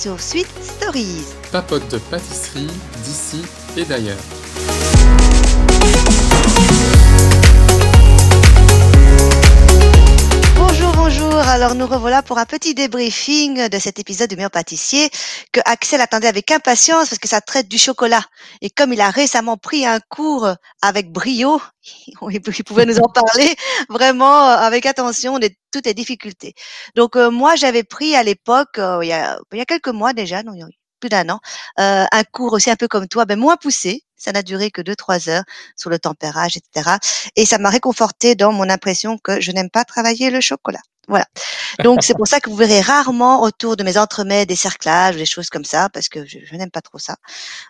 sur Sweet Stories. Papote de pâtisserie d'ici et d'ailleurs. Bonjour. Alors nous revoilà pour un petit débriefing de cet épisode du meilleur pâtissier que Axel attendait avec impatience parce que ça traite du chocolat. Et comme il a récemment pris un cours avec brio, il pouvait nous en parler vraiment euh, avec attention de toutes les difficultés. Donc euh, moi j'avais pris à l'époque, euh, il, y a, il y a quelques mois déjà, non, plus d'un an, un cours aussi un peu comme toi, ben moins poussé. Ça n'a duré que deux trois heures sur le tempérage, etc. Et ça m'a réconforté dans mon impression que je n'aime pas travailler le chocolat. Voilà. Donc c'est pour ça que vous verrez rarement autour de mes entremets des cerclages, des choses comme ça, parce que je, je n'aime pas trop ça.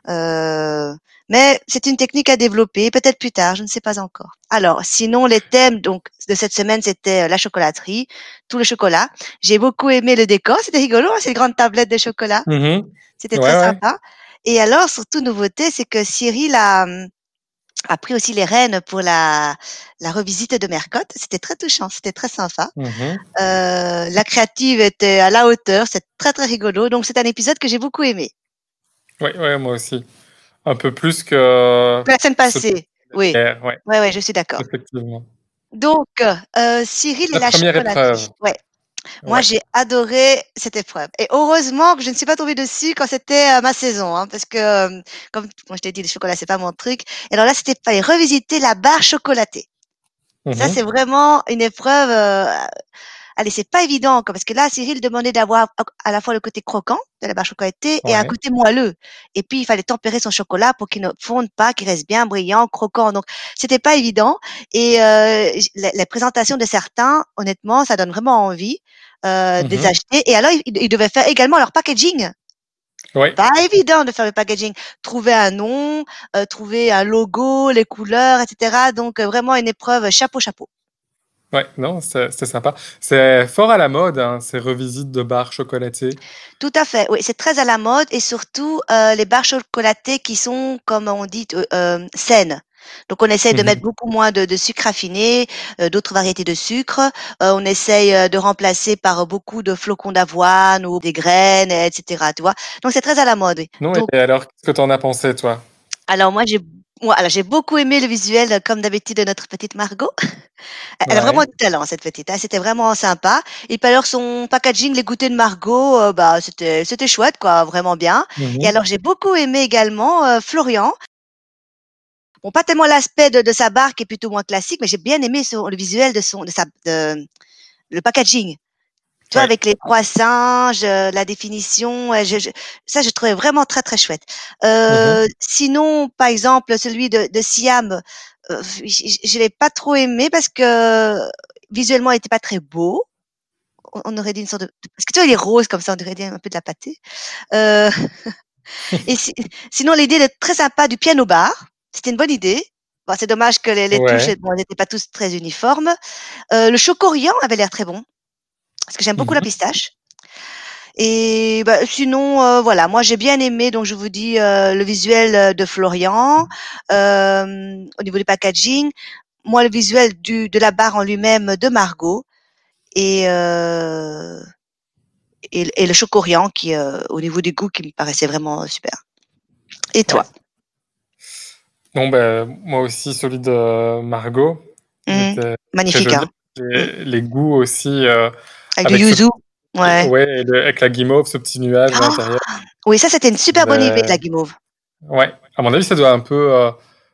Euh, mais c'est une technique à développer, peut-être plus tard, je ne sais pas encore. Alors, sinon les thèmes donc de cette semaine c'était la chocolaterie, tout le chocolat. J'ai beaucoup aimé le décor, c'était rigolo, hein, ces grandes tablettes de chocolat. Mhm. C'était Ouais, très ouais. sympa. Et alors, surtout nouveauté, c'est que Cyril a, hum, a pris aussi les rênes pour la, la revisite de Mercotte. C'était très touchant, c'était très sympa. Mhm. Euh, la créative était à la hauteur, c'est très très rigolo. Donc c'est un épisode que j'ai beaucoup aimé. Ouais, ouais, moi aussi. Un peu plus que. La semaine passée, oui. Ouais, ouais, je suis d'accord. effectivement. Donc, euh, Cyril et La la première chocolaterie. épreuve. Ouais. Moi, Ouais. j'ai adoré cette épreuve. Et heureusement que je ne suis pas tombée dessus quand c'était euh, ma saison, hein, parce que, euh, comme moi je t'ai dit, le chocolat, c'est pas mon truc. Et alors là, c'était fallait revisiter la barre chocolatée. Ça, Mhm. c'est vraiment une épreuve. euh, allez, c'est pas évident, quoi, parce que là, Cyril demandait d'avoir à la fois le côté croquant de la barre chocolatée et un côté moelleux. Et puis, il fallait tempérer son chocolat pour qu'il ne fonde pas, qu'il reste bien brillant, croquant. Donc, c'était pas évident. Et euh, j- la, la présentation de certains, honnêtement, ça donne vraiment envie euh, de les Mhm. acheter. Et alors, ils, ils devaient faire également leur packaging. Ouais. Pas évident de faire le packaging. Trouver un nom, euh, trouver un logo, les couleurs, etc. Donc, euh, vraiment une épreuve chapeau, chapeau. Ouais, non, c'est- c'était sympa. C'est fort à la mode, hein, ces revisites de barres chocolatées. Tout à fait, oui, c'est très à la mode et surtout euh, les barres chocolatées qui sont, comme on dit, euh, euh, saines. Donc on essaye de Mhm. mettre beaucoup moins de, de sucre raffiné, euh, d'autres variétés de sucre. Euh, on essaye euh, de remplacer par beaucoup de flocons d'avoine ou des graines, et etc. Tu vois. Donc c'est très à la mode. oui. Non, Donc, et alors, qu'est-ce que t'en as pensé, toi? alors moi j'ai moi, alors, j'ai beaucoup aimé le visuel, euh, comme d'habitude, de notre petite Margot. Elle a vraiment du talent, cette petite. hein. C'était vraiment sympa. Et puis alors, son packaging, les goûters de Margot, euh, bah, c'était, c'était chouette, quoi, vraiment bien. Et alors, j'ai beaucoup aimé également euh, Florian. Bon, pas tellement l'aspect de, de sa barre qui est plutôt moins classique, mais j'ai bien aimé son- le visuel de son, de sa, de, le packaging. Tu vois, Ouais. avec les trois singes, euh, la définition, euh, je, je- ça, je trouvais vraiment très, très chouette. Euh, Sinon, par exemple, celui de, de Siam, euh, je, je l'ai pas trop aimé parce que visuellement, il était pas très beau. On, aurait dit une sorte de, parce que tu vois, il est rose comme ça, on aurait dit un peu de la pâtée. Euh, et si- sinon, l'idée est très sympa du piano bar. C'était une bonne idée. Bon, c'est dommage que les, les Ouais. touches, bon, elles n'étaient pas tous très uniformes. Euh, le chocorian avait l'air très bon. Parce que j'aime beaucoup la Mhm. pistache. Et bah, sinon, euh, voilà, moi j'ai bien aimé, donc je vous dis euh, le visuel euh, de Florian, euh, au niveau du packaging, moi le visuel du, de la barre en lui-même de Margot, et, et, et le chocorian qui, au niveau du goût, qui me paraissait vraiment super. Et toi? Bon, ben, moi aussi, celui de Margot. Mhm. Magnifique, hein Les, les goûts aussi. Avec, Avec du ce- yuzu. Ouais. le- avec la guimauve, ce petit nuage à Ah l'intérieur. Oui, ça c'était une super bonne Ben, idée, la guimauve. Ouais, à mon avis, ça doit un peu, euh,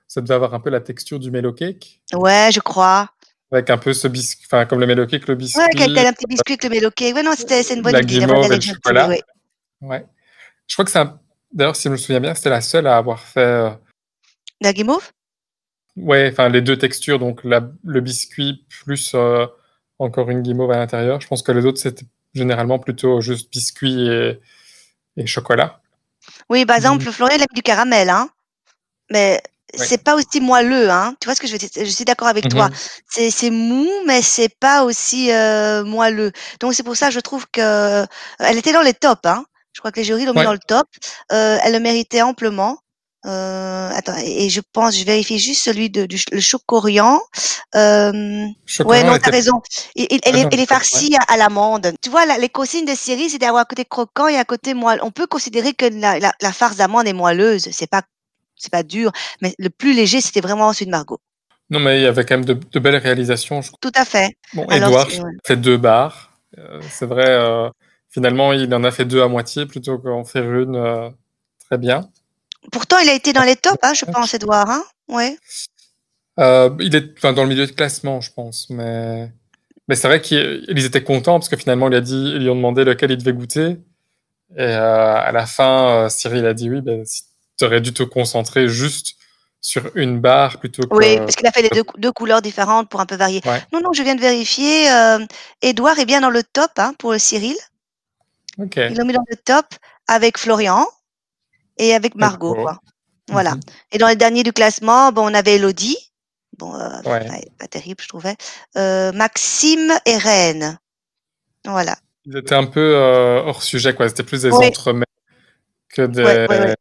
ça devait avoir un peu la texture du mellow cake, Ouais, je crois. avec un peu ce biscuit, enfin comme le mellow cake, le biscuit, Ouais, tel un petit biscuit avec le méloqué. Ouais, non, c'était, une bonne la idée. guimauve et le chocolat. ouais. Ouais. Je crois que c'est un... d'ailleurs, si je me souviens bien, c'était la seule à avoir fait, euh, La guimauve? Ouais, enfin les deux textures, donc la... le biscuit plus euh, encore une guimauve à l'intérieur. Je pense que les autres c'était généralement plutôt juste biscuit et, et chocolat. Oui, par exemple, Florian, il aime du caramel, hein. Mais c'est pas aussi moelleux, hein. Tu vois ce que je veux dire? Je suis d'accord avec toi. Mhm. C'est, c'est mou, mais c'est pas aussi euh, moelleux. Donc c'est pour ça que je trouve que euh, elle était dans les tops, hein. Je crois que les jurys l'ont mis dans le top. Euh, elle le méritait amplement. Euh, attends, et, je pense, je vérifie juste celui de, du le chocorian. Euh, ouais, non, t'as raison. Il, il, elle, est, farcie à, l'amande. Tu vois, les consignes de Syrie, c'est d'avoir un côté croquant et un côté moelle. On peut considérer que la, la, la farce d'amande est moelleuse. C'est pas, c'est pas dur. Mais le plus léger, c'était vraiment celui de Margot. Non, mais il y avait quand même de, de belles réalisations. Je... Tout à fait. Bon, Edouard fait deux barres. Euh, c'est vrai, euh, finalement, il en a fait deux à moitié plutôt qu'en faire une très bien. Pourtant, il a été dans les tops, hein, je pense, Edouard. Hein ouais. Euh, il est enfin, dans le milieu de classement, je pense. Mais, mais c'est vrai qu'ils étaient contents parce que finalement, il a dit, ils lui ont demandé lequel il devait goûter. Et euh, à la fin, Cyril a dit oui, ben, tu aurais dû te concentrer juste sur une barre plutôt que. Oui, parce qu'il a fait les deux, deux, couleurs différentes pour un peu varier. Non, non, je viens de vérifier. Euh, Edouard est bien dans le top hein, pour Cyril. Ok. Ils l'ont mis dans le top avec Florian et avec Margot. Quoi. Voilà. Mhm. Et dans les derniers du classement, bon, on avait Elodie. Bon, euh, pas, terrible, je trouvais. Euh, Maxime et Rennes. Voilà. Ils étaient un peu euh, hors sujet, quoi. C'était plus des entremets que des.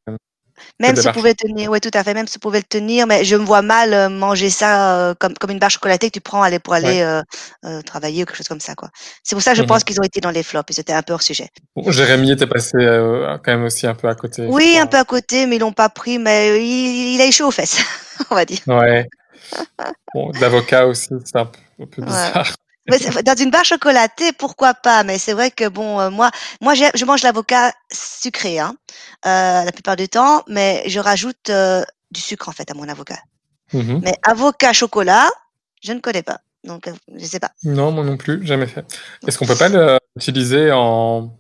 Même si pouvait tenir, oui, tout à fait, même si pouvait le tenir, mais je me vois mal euh, manger ça euh, comme, comme une barre chocolatée que tu prends aller pour aller euh, travailler ou quelque chose comme ça, quoi. C'est pour ça que je mmh pense qu'ils ont été dans les flops, ils étaient un peu hors sujet. Bon, Jérémy était passé quand même aussi un peu à côté. Oui, un peu à côté, mais ils l'ont pas pris, mais il, a chaud aux fesses, on va dire. Ouais. bon, d'avocat aussi, c'est un peu, bizarre dans une barre chocolatée, pourquoi pas? Mais c'est vrai que bon, euh, moi, moi, je mange l'avocat sucré, hein, euh, la plupart du temps, mais je rajoute euh, du sucre en fait à mon avocat. Mmh mais avocat chocolat, je ne connais pas, donc je sais pas. Non, moi non plus, jamais fait. Est-ce qu'on peut pas l'utiliser en,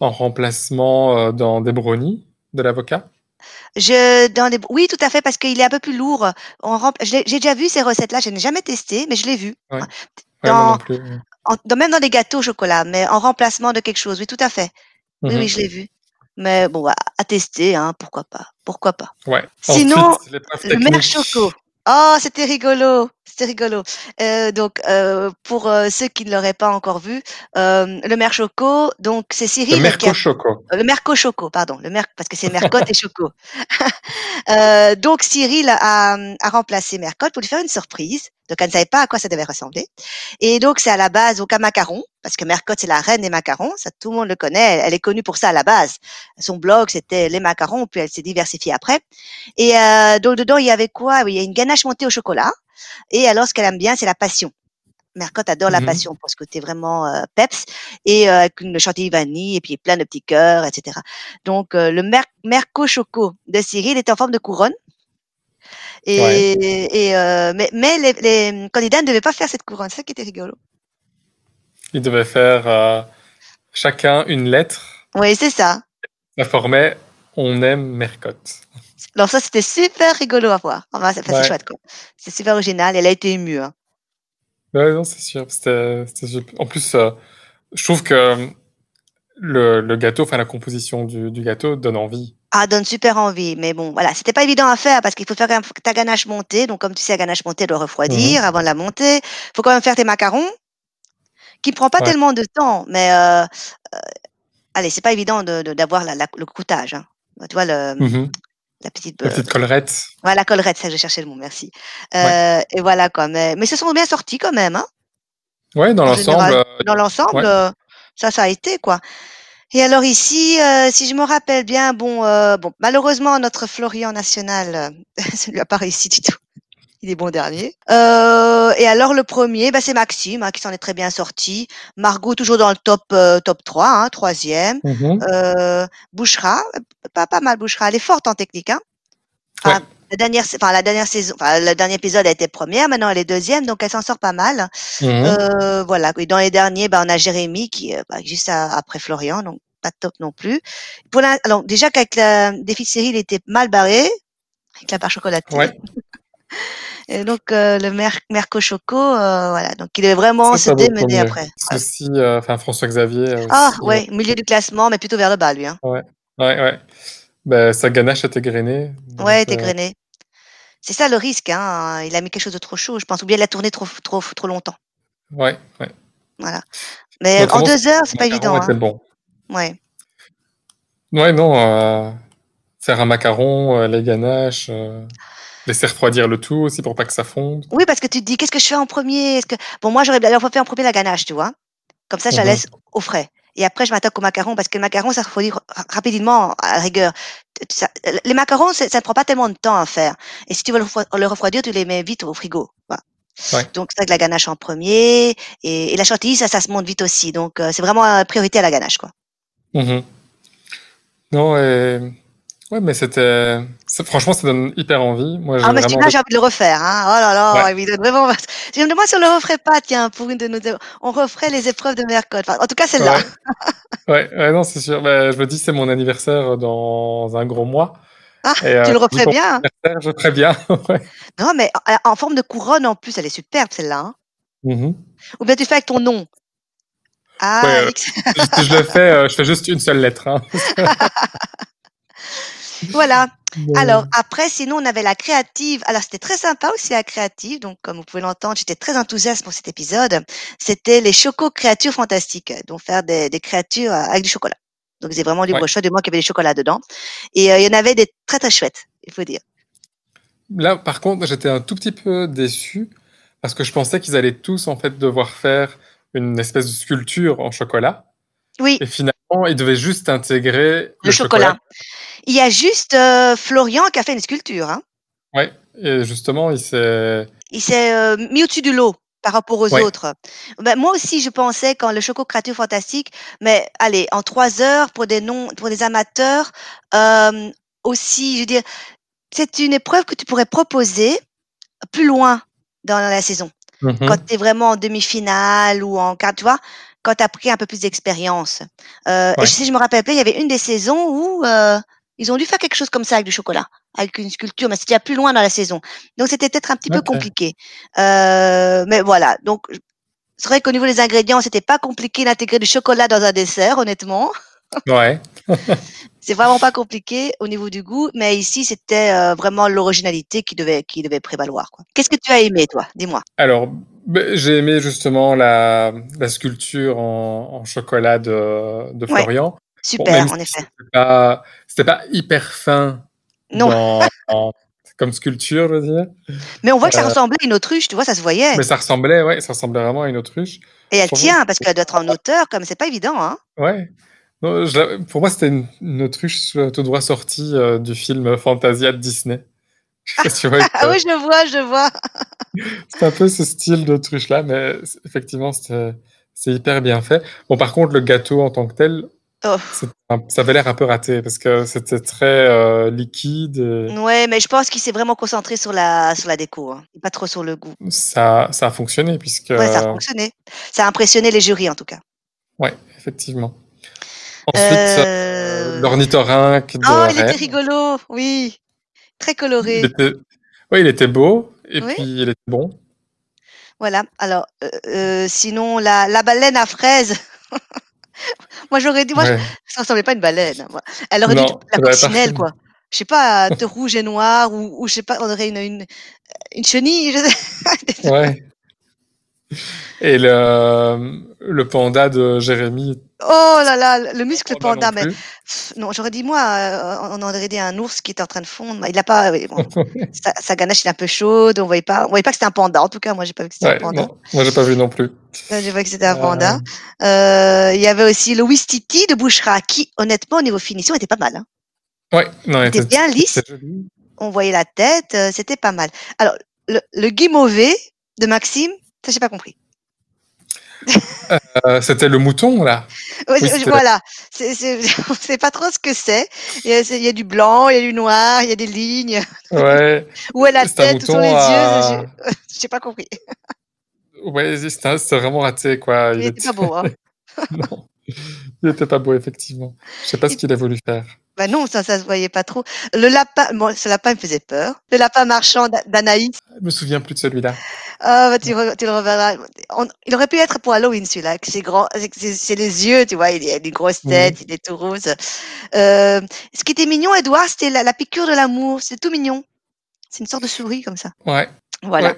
en remplacement dans des brownies de l'avocat? Je dans les oui tout à fait parce qu'il est un peu plus lourd. J'ai déjà vu ces recettes là, je n'ai jamais testé, mais je l'ai vu. Ouais dans, même dans les gâteaux au chocolat, mais en remplacement de quelque chose. Oui, tout à fait. Oui, oui, mmh je l'ai vu. Mais bon, à tester, hein, pourquoi pas. Pourquoi pas. Ouais. Sinon, le mer choco. Oh, c'était rigolo, c'était rigolo. Euh, donc, euh, pour euh, ceux qui ne l'auraient pas encore vu, euh, le mer choco, donc c'est Cyril. Le merco choco. le merco choco, pardon, le mer parce que c'est mercotte et choco. Euh, donc Cyril a, a remplacé mercotte pour lui faire une surprise. Donc, elle ne savait pas à quoi ça devait ressembler. Et donc, c'est à la base au cas macaron, parce que Mercotte, c'est la reine des macarons. Ça, tout le monde le connaît. Elle est connue pour ça à la base. Son blog, c'était les macarons, puis elle s'est diversifiée après. Et euh, donc, dedans, il y avait quoi? Il y a une ganache montée au chocolat. Et alors, ce qu'elle aime bien, c'est la passion. Mercotte adore la mmh passion pour ce côté vraiment euh, peps et euh, avec une chantilly vanille et puis plein de petits cœurs, etc. Donc euh, le mer Merco Choco de Cyril était en forme de couronne et, et mais, mais les, les, candidats ne devaient pas faire cette couronne. C'est ça qui était rigolo. Ils devaient faire chacun une lettre. Oui, c'est ça. Ça formait On aime Mercotte. Alors ça, c'était super rigolo à voir. Enfin, c'est chouette, quoi. C'est super original. Elle a été émue. Hein. Ouais, non, c'est sûr. C'était, en plus, euh, je trouve que le, le, gâteau, enfin la composition du, du, gâteau donne envie. Ah, donne super envie. Mais bon, voilà, c'était pas évident à faire parce qu'il faut faire ta ganache montée. Donc, comme tu sais, la ganache montée doit refroidir mhm. avant de la monter. Il faut quand même faire tes macarons, qui prend pas tellement de temps. Mais euh, euh, allez, c'est pas évident d'avoir le croûtage. Hein. Tu vois, le, mhm. La petite, la petite collerette. Voilà, la collerette, ça, je cherchais le mot, merci. Euh, et voilà, quoi. Mais, mais ce sont bien sortis quand même. Hein. Ouais, dans l'ensemble. Euh, dans l'ensemble, euh, ça, ça a été, quoi. Et alors ici, euh, si je me rappelle bien, bon, euh, bon, malheureusement notre Florian national, euh, ça lui a pas réussi du tout. Il est bon dernier. Euh, et alors le premier, bah, c'est Maxime hein, qui s'en est très bien sorti. Margot toujours dans le top euh, top 3, hein, troisième. Mmh euh, Bouchera, pas pas mal Bouchera, elle est forte en technique. Hein. Enfin, la dernière, enfin la dernière saison, enfin le dernier épisode a été première, maintenant elle est deuxième, donc elle s'en sort pas mal. Mmh euh, voilà. Et dans les derniers, bah, on a Jérémy qui, bah, juste après Florian, donc pas top non plus. Pour la, alors déjà qu'avec la défi de série, il était mal barré avec la part chocolatée. Ouais. Et donc euh, le Mer Merco Choco, euh, voilà, donc il devait vraiment se démener après. Aussi, euh, enfin François Xavier. ah ouais, milieu du classement, mais plutôt vers le bas lui. Hein. Ouais, ouais, ouais. Ben, sa ganache était grainée. Ouais, était grainée. C'est ça le risque, hein. Il a mis quelque chose de trop chaud, je pense, ou bien il a tourné trop, trop, trop longtemps. Ouais, ouais. Voilà. Mais en deux heures, c'est pas évident. Hein. bon. Ouais. Ouais, non. faire un macaron, euh, les ganaches, euh, laisser refroidir le tout aussi pour pas que ça fonde. Oui, parce que tu te dis, qu'est-ce que je fais en premier? Est-ce que bon, moi j'aurais bien fait en premier la ganache, tu vois. Comme ça, je la Mhm. laisse au frais. Et après, je m'attaque au macaron parce que le macaron, ça refroidit ra- rapidement à la rigueur. Ça- les macarons, ça ne prend pas tellement de temps à faire. Et si tu veux le refro- le refroidir, tu les mets vite au frigo. Voilà. Ouais. Donc, c'est vrai que la ganache en premier. Et, et la chantilly, ça, ça se monte vite aussi. Donc, euh, c'est vraiment euh, priorité à la ganache, quoi. Mhm. Non, et... ouais, mais c'était, franchement, ça donne hyper envie. Moi, Ah, mais j'ai envie de le refaire. Hein. Oh là là, Ouais. donne vraiment. Je me demande si on le referait pas, tiens, pour une de nos. On referait les épreuves de. Enfin, en tout cas, celle-là. Ouais. Ouais, ouais, non, c'est sûr. Bah, je me dis, c'est mon anniversaire dans un gros mois. Ah, Et, tu euh, le referais bien. hein. Je ferais bien. ouais. Non, mais en, forme de couronne en plus, elle est superbe, celle-là. Hein. Mhm. Ou bien tu fais avec ton nom. Ah, Ouais, euh, je le fais, euh, je fais juste une seule lettre. Hein. voilà. Alors, après, sinon, on avait la créative. Alors, c'était très sympa aussi, la créative. Donc, comme vous pouvez l'entendre, j'étais très enthousiaste pour cet épisode. C'était les Choco Créatures Fantastiques. Donc, faire des, des créatures euh, avec du chocolat. Donc, c'est vraiment libre Ouais. choix de moi qui avait des chocolats dedans. Et euh, il y en avait des très, très chouettes, il faut dire. Là, par contre, j'étais un tout petit peu déçu parce que je pensais qu'ils allaient tous en fait devoir faire une espèce de sculpture en chocolat. Oui, Et finalement, ils devaient juste intégrer le chocolat. Il y a juste euh, Florian qui a fait une sculpture. Hein. Ouais. Et justement, il s'est. il s'est euh, mis au-dessus du lot par rapport aux Ouais. autres. Ben, moi aussi, je pensais quand le Choco Créature Fantastique, mais allez, en trois heures pour des non, pour des amateurs, euh, aussi, je veux dire, c'est une épreuve que tu pourrais proposer plus loin dans la saison, Mhm. quand tu es vraiment en demi-finale ou en quart, tu vois, quand tu as pris un peu plus d'expérience. Euh, Ouais. Si je me rappelle pas, il y avait une des saisons où euh, ils ont dû faire quelque chose comme ça avec du chocolat, avec une sculpture, mais c'était plus loin dans la saison. Donc c'était peut-être un petit peu compliqué. Euh, mais voilà, donc c'est vrai qu'au niveau des ingrédients, c'était pas compliqué d'intégrer du chocolat dans un dessert, honnêtement. Ouais. C'est vraiment pas compliqué au niveau du goût, mais ici c'était euh, vraiment l'originalité qui devait qui devait prévaloir. Qu'est-ce que tu as aimé, toi? Dis-moi. Alors, j'ai aimé justement la, la sculpture en, en chocolat de. Florian. Super, en si effet. C'était pas, hyper fin Non, dans- en- comme sculpture, je veux dire. mais on voit que ça Euh, ressemblait à une autruche, tu vois, ça se voyait. Mais ça ressemblait, ouais, ça ressemblait vraiment à une autruche. Et elle tient parce qu'elle doit être en hauteur, comme c'est pas évident, hein. Ouais. Non, je la- pour moi, c'était une, une autruche euh, tout droit sortie euh, du film Fantasia de Disney. Je sais pas si tu vois, Ah oui, je vois, je vois. C'est un peu ce style d'autruche-là, mais effectivement, c'est hyper bien fait. Bon, par contre, le gâteau en tant que tel, Oh. ça avait l'air un peu raté parce que c'était très euh, liquide et Ouais, mais je pense qu'il s'est vraiment concentré sur la sur la déco, hein, pas trop sur le goût. ça, ça a fonctionné puisque, Ouais, ça a fonctionné. Ça a impressionné les jurys en tout cas. ouais, effectivement. Ensuite, euh, l'ornithorynque de Oh, il était rigolo, oui, très Il coloré. était, ouais, il était beau et Oui. puis il était bon. Voilà. Alors, euh, euh, sinon la la baleine à fraises. Moi j'aurais dit, moi je- Ouais. ça ressemblait pas à une baleine. moi. Elle aurait Non, être la coccinelle quoi. Je sais pas, te rouge et noir ou, ou je sais pas, on aurait une une, une chenille. Je. Ouais. Et le, le panda de Jérémy. Oh là là, le muscle Panda mais pff, non, j'aurais dit moi, euh, on aurait dit un ours qui était en train de fondre. Il a pas, bon, sa, sa ganache il est un peu chaude, on voyait pas, on voyait pas que c'était un panda. En tout cas, moi j'ai pas vu que c'était Ouais, un panda. non, moi j'ai pas vu non plus. J'ai vu que c'était un Euh, panda. Euh, Il y avait aussi le Wistiti de Bouchera qui, honnêtement, au niveau finition, était pas mal. hein. ouais, non, était- bien lisse. On voyait la tête, euh, c'était pas mal. Alors, le, le guimauvé de Maxime, ça j'ai pas compris. Euh, c'était le mouton là. Oui, voilà, c'est, c'est, on sait pas trop ce que c'est. Il y, a, c'est- il y a du blanc, il y a du noir, il y a des lignes. Ouais, Où est la C'est tête, où sont les à- yeux je- J'ai pas compris. ouais, c'était vraiment raté quoi. Il était pas beau. Hein. non, il était pas beau effectivement. Je sais pas ce qu'il a voulu faire. Bah non, ça, ça se voyait pas trop. Le lapin, bon, ce lapin me faisait peur. Le lapin marchand d'A- d'Anaïs, Je me souviens plus de celui-là. ah, bah, tu, re- tu le reverras. On- il aurait pu être pour Halloween celui-là, avec ses grands, c'est les yeux, tu vois, il a une grosse tête, il est tout rose. Euh, ce qui était mignon, Edouard, c'était la, la piqûre de l'amour. C'est tout mignon. C'est une sorte de souris comme ça. Ouais. Voilà.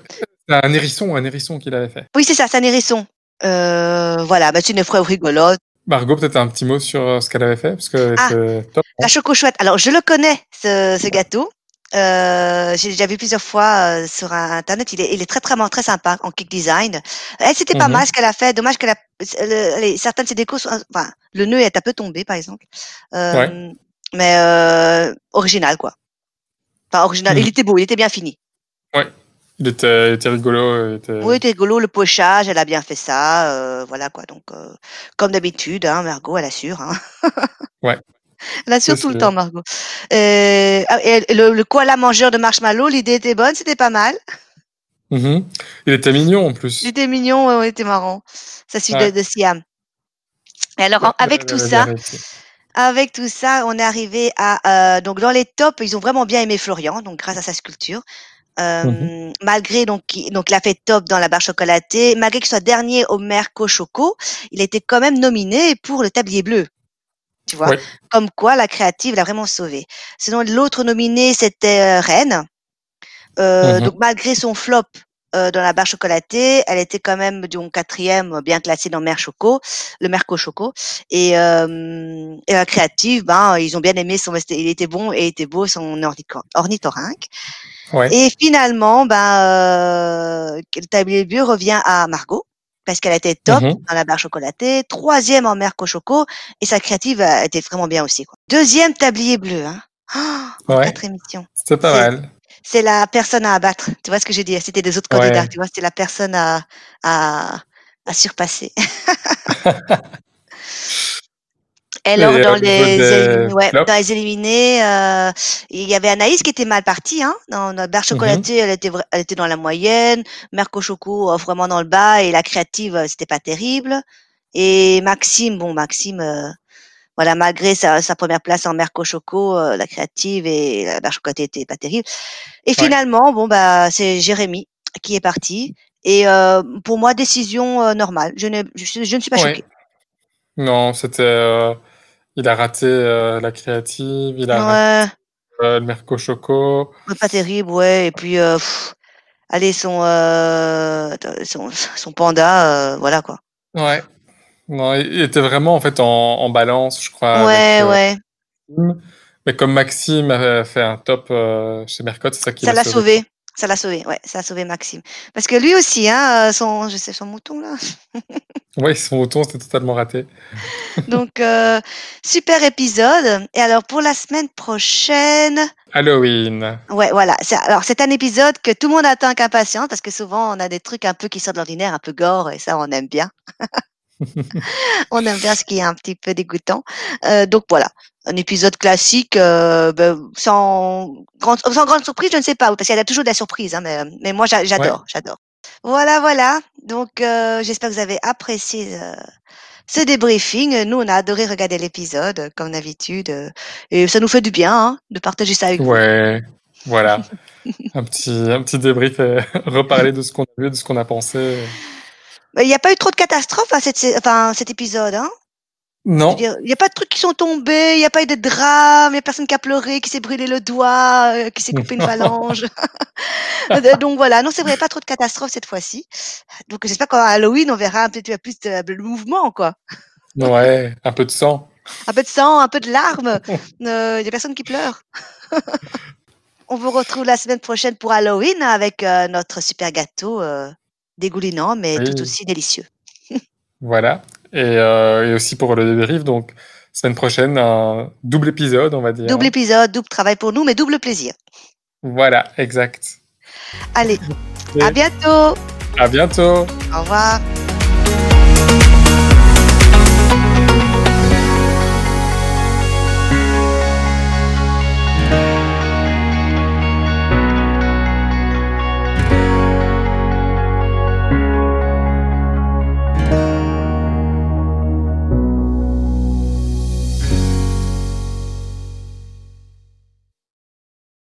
Ouais. Un hérisson, un hérisson qu'il avait fait. Oui, c'est ça, c'est un hérisson. Euh, voilà, bah, c'est une épreuve rigolote. Margot, peut-être un petit mot sur euh, ce qu'elle avait fait, parce que Ah, top. hein. La choco chouette. Alors, je le connais, ce, ce gâteau. Euh, j'ai déjà vu plusieurs fois euh, sur internet. Il est, il est très très très sympa en kick design. Elle, c'était pas Mhm. mal ce qu'elle a fait. Dommage qu'elle a. le- certaines de ses décos, sont, enfin, le nœud est un peu tombé, par exemple. Euh, Mais euh, original quoi. Enfin original. Mhm. Il était beau, il était bien fini. Il était, il était rigolo. Il était... Oui, il était rigolo. Le pochage, elle a bien fait ça. euh, voilà quoi. Donc, euh, comme d'habitude, hein, Margot, elle assure. Hein. Ouais. Elle assure tout le temps, Margot. Euh, ah, et le, le koala mangeur de marshmallow, l'idée était bonne, c'était pas mal. Mhm. Il était mignon en plus. Il était mignon, ouais, il était marrant. Ça suit Ouais. de, de Siam. Et alors, Ouais, avec tout ça, avec tout ça, on est arrivé à euh, donc dans les tops, ils ont vraiment bien aimé Florian, donc grâce à sa sculpture. Euh, Mhm. Malgré donc, il- donc il a fait top dans la barre chocolatée, malgré qu'il soit dernier au Merco Choco, il était quand même nominé pour le tablier bleu. Tu vois, Oui. comme quoi la créative l'a vraiment sauvé. Sinon l'autre nominé c'était euh, Rennes. Euh, Mhm. Donc malgré son flop euh, dans la barre chocolatée, elle était quand même donc quatrième, bien classée dans Mer Choco, le Merco Choco. Et, euh, et la créative, ben ils ont bien aimé son, il était bon et était beau son ornithorynque. Ouais. Et finalement, ben euh, le tablier bleu revient à Margot parce qu'elle était top Mhm. dans la barre chocolatée, troisième en Merco Choco et sa créative a été vraiment bien aussi. Quoi. Deuxième tablier bleu, hein. Oh, Ouais. quatre émissions. C'était pas C'est- mal. C'est la personne à abattre. Tu vois ce que j'ai dit? C'était des autres Ouais. candidats. Tu vois, c'était la personne à, à, à surpasser. Et alors, Et dans, les ouais, dans les éliminés, euh, il y avait Anaïs qui était mal partie. Hein, dans notre barre chocolatée, elle, était, elle était dans la moyenne. Merco Choco, euh, vraiment dans le bas. Et la créative, euh, c'était pas terrible. Et Maxime, bon, Maxime, euh, voilà, malgré sa, sa première place en Merco Choco, euh, la créative et la barre chocolatée était pas terrible. Et finalement, bon, bah, c'est Jérémy qui est parti. Et euh, pour moi, décision normale. Je ne, je, je ne suis pas Ouais. choquée. Non, c'était. Il a raté euh, la créative, il a raté euh, le Merco Choco. Pas terrible, ouais. Et puis, euh, pff, allez, son, son, son panda, voilà quoi. Ouais. Non, il était vraiment en fait en, en balance, je crois. ouais, avec, ouais. Maxime. Mais comme Maxime avait fait un top chez Mercotte, c'est ça qui l'a sauvé. sauvé. Ça l'a sauvé, ouais. Ça a sauvé Maxime. Parce que lui aussi, hein, son, je sais, son mouton là. Oui, son mouton, c'était totalement raté. Donc, euh, super épisode. Et alors, pour la semaine prochaine, Halloween. Ouais, voilà. Alors, c'est un épisode que tout le monde attend avec impatience parce que souvent, on a des trucs un peu qui sortent de l'ordinaire, un peu gore, et ça, on aime bien. on aime bien ce qui est un petit peu dégoûtant. Euh, donc, voilà. Un épisode classique, euh, ben, sans, grande, sans grande surprise, je ne sais pas, parce qu'il y a toujours des surprises, hein, mais, mais moi, j'a- j'adore, j'adore. Voilà, voilà. Donc, euh, j'espère que vous avez apprécié euh, ce débriefing. Nous, on a adoré regarder l'épisode, euh, comme d'habitude, euh, et ça nous fait du bien hein, de partager ça avec vous. Ouais, voilà. un petit, un petit débrief et reparler de ce qu'on a vu, de ce qu'on a pensé. Il n'y a pas eu trop de catastrophes à cette, sé- enfin, cet épisode. Hein? Non, Il n'y a pas de trucs qui sont tombés, il n'y a pas eu de drame, il n'y a personne qui a pleuré, qui s'est brûlé le doigt, euh, qui s'est coupé une phalange. Euh, Donc voilà, non, c'est vrai, pas trop de catastrophes cette fois-ci. Donc j'espère qu'à Halloween, on verra un petit peu plus de, de mouvement, quoi. ouais, un peu de sang. Un peu de sang, un peu de larmes. Euh, Il n'y a personne qui pleure. on vous retrouve la semaine prochaine pour Halloween avec euh, notre super gâteau euh, dégoulinant, mais tout aussi délicieux. Voilà. Euh, et, aussi pour le dérive. Donc, semaine prochaine, un double épisode, on va dire. Double épisode, double travail pour nous, mais double plaisir. Voilà, exact. Allez, à bientôt. À bientôt. Au revoir.